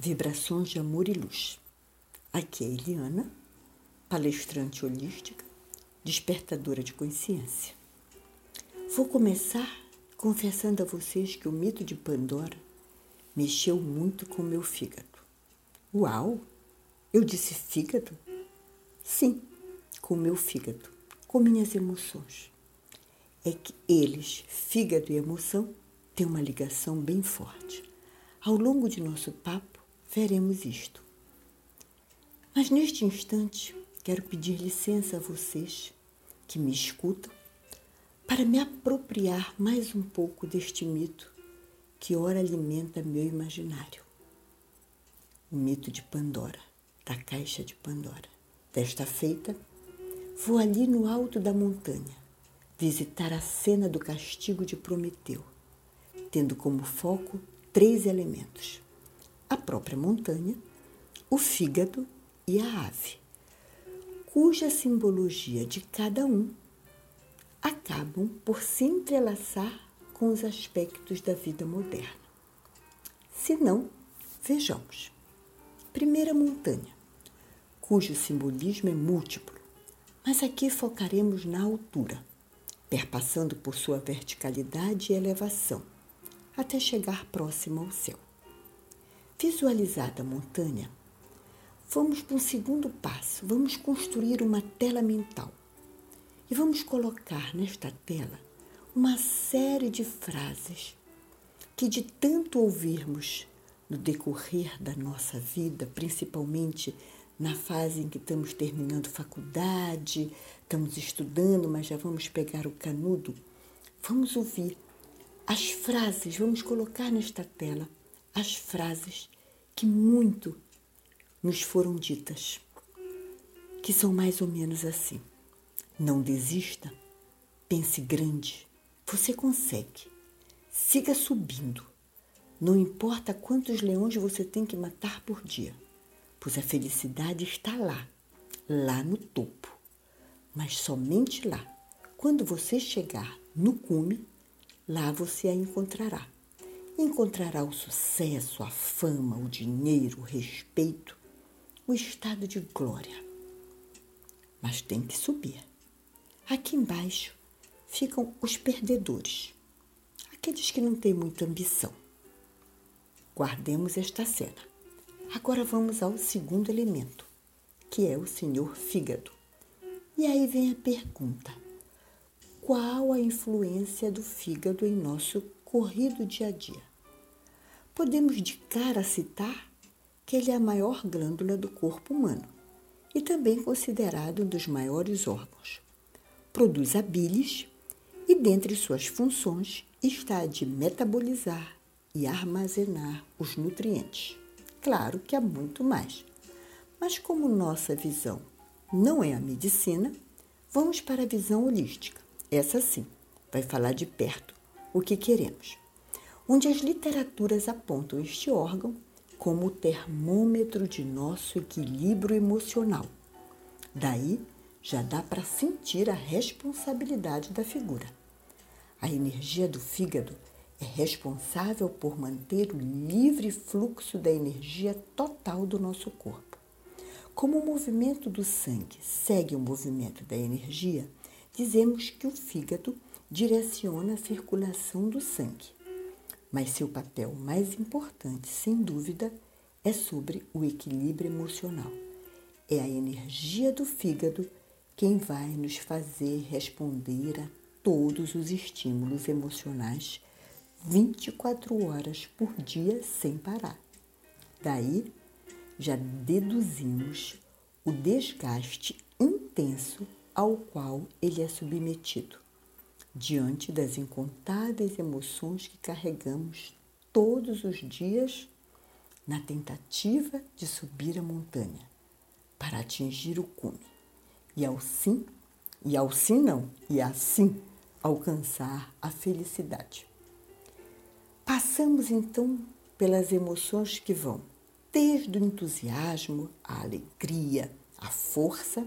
Vibrações de Amor e Luz. Aqui é Eliana, palestrante holística, despertadora de consciência. Vou começar confessando a vocês que o mito de Pandora mexeu muito com meu fígado. Uau! Eu disse fígado? Sim, com meu fígado, com minhas emoções. É que eles, fígado e emoção, têm uma ligação bem forte. Ao longo de nosso papo, veremos isto. Mas neste instante, quero pedir licença a vocês que me escutam para me apropriar mais um pouco deste mito que ora alimenta meu imaginário. O mito de Pandora, da caixa de Pandora. Desta feita, vou ali no alto da montanha visitar a cena do castigo de Prometeu, tendo como foco três elementos: a própria montanha, o fígado e a ave, cuja simbologia de cada um acabam por se entrelaçar com os aspectos da vida moderna. Se não, vejamos. Primeira montanha, cujo simbolismo é múltiplo, mas aqui focaremos na altura, perpassando por sua verticalidade e elevação, até chegar próximo ao céu. Visualizada a montanha, vamos para um segundo passo. Vamos construir uma tela mental. E vamos colocar nesta tela uma série de frases que, de tanto ouvirmos no decorrer da nossa vida, principalmente na fase em que estamos terminando faculdade, estamos estudando, mas já vamos pegar o canudo, vamos ouvir as frases, vamos colocar nesta tela as frases que muito nos foram ditas, que são mais ou menos assim: não desista, pense grande, você consegue, siga subindo. Não importa quantos leões você tem que matar por dia, pois a felicidade está lá, lá no topo. Mas somente lá, quando você chegar no cume, lá você a encontrará encontrará o sucesso, a fama, o dinheiro, o respeito, o estado de glória. Mas tem que subir. Aqui embaixo ficam os perdedores, aqueles que não têm muita ambição. Guardemos esta cena. Agora vamos ao segundo elemento, que é o senhor fígado. E aí vem a pergunta: qual a influência do fígado em nosso corrido dia a dia? Podemos de cara citar que ele é a maior glândula do corpo humano e também considerado um dos maiores órgãos. Produz a bilis e, dentre suas funções, está a de metabolizar e armazenar os nutrientes. Claro que há muito mais, mas como nossa visão não é a medicina, vamos para a visão holística. Essa sim vai falar de perto o que queremos onde as literaturas apontam este órgão como o termômetro de nosso equilíbrio emocional. Daí já dá para sentir a responsabilidade da figura. A energia do fígado é responsável por manter o livre fluxo da energia total do nosso corpo. Como o movimento do sangue segue o movimento da energia, dizemos que o fígado direciona a circulação do sangue mas seu papel mais importante, sem dúvida, é sobre o equilíbrio emocional. É a energia do fígado quem vai nos fazer responder a todos os estímulos emocionais 24 horas por dia sem parar. Daí, já deduzimos o desgaste intenso ao qual ele é submetido diante das incontáveis emoções que carregamos todos os dias na tentativa de subir a montanha para atingir o cume e ao sim, e ao sim não, e assim alcançar a felicidade. Passamos então pelas emoções que vão desde o entusiasmo, a alegria, a força,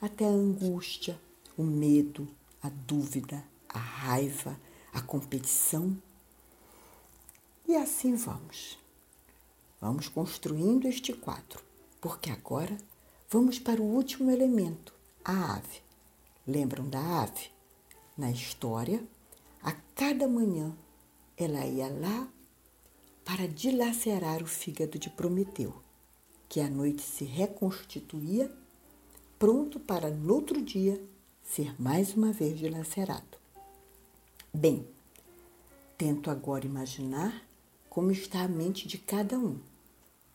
até a angústia, o medo, a dúvida, a raiva, a competição. E assim vamos. Vamos construindo este quadro, porque agora vamos para o último elemento, a ave. Lembram da ave? Na história, a cada manhã ela ia lá para dilacerar o fígado de Prometeu, que à noite se reconstituía, pronto para no outro dia ser mais uma vez dilacerado. Bem, tento agora imaginar como está a mente de cada um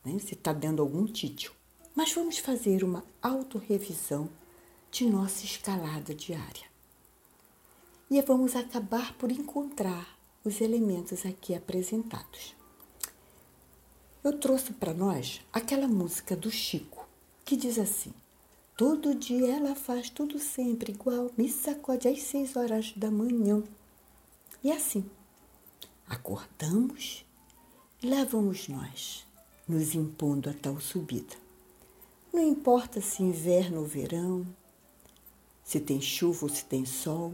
né? se está dando algum título. Mas vamos fazer uma autorrevisão de nossa escalada diária. E vamos acabar por encontrar os elementos aqui apresentados. Eu trouxe para nós aquela música do Chico, que diz assim: Todo dia ela faz tudo sempre igual, me sacode às seis horas da manhã. E assim, acordamos e lá vamos nós nos impondo a tal subida. Não importa se inverno ou verão, se tem chuva ou se tem sol,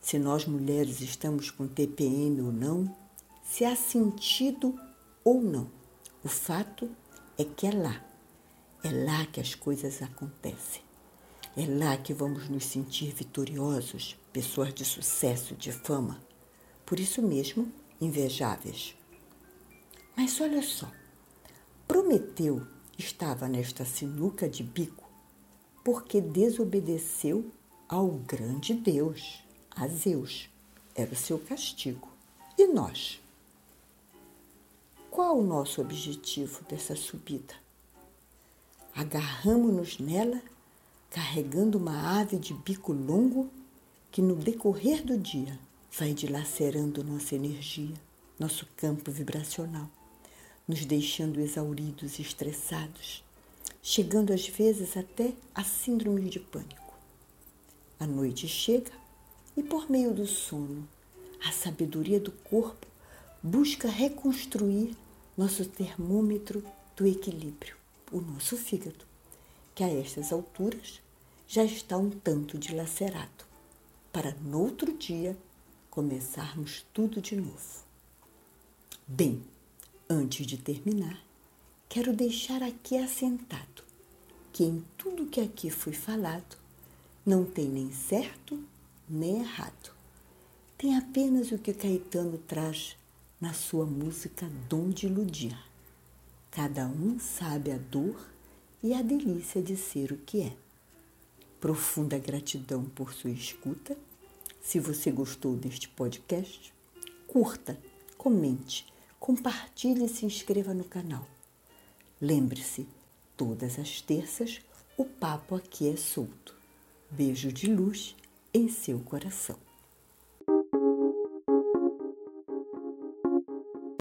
se nós mulheres estamos com TPM ou não, se há sentido ou não. O fato é que é lá, é lá que as coisas acontecem. É lá que vamos nos sentir vitoriosos, pessoas de sucesso, de fama. Por isso mesmo, invejáveis. Mas olha só, Prometeu estava nesta sinuca de bico porque desobedeceu ao grande Deus, a Zeus. Era o seu castigo. E nós? Qual o nosso objetivo dessa subida? Agarramos-nos nela, carregando uma ave de bico longo que no decorrer do dia vai dilacerando nossa energia, nosso campo vibracional nos deixando exauridos e estressados, chegando às vezes até a síndrome de pânico. A noite chega e, por meio do sono, a sabedoria do corpo busca reconstruir nosso termômetro do equilíbrio, o nosso fígado, que a estas alturas já está um tanto dilacerado, para no outro dia começarmos tudo de novo. Bem, Antes de terminar, quero deixar aqui assentado que em tudo que aqui foi falado não tem nem certo nem errado. Tem apenas o que Caetano traz na sua música Dom de Iludir. Cada um sabe a dor e a delícia de ser o que é. Profunda gratidão por sua escuta. Se você gostou deste podcast, curta, comente compartilhe e se inscreva no canal. Lembre-se, todas as terças o papo aqui é solto. Beijo de luz em seu coração.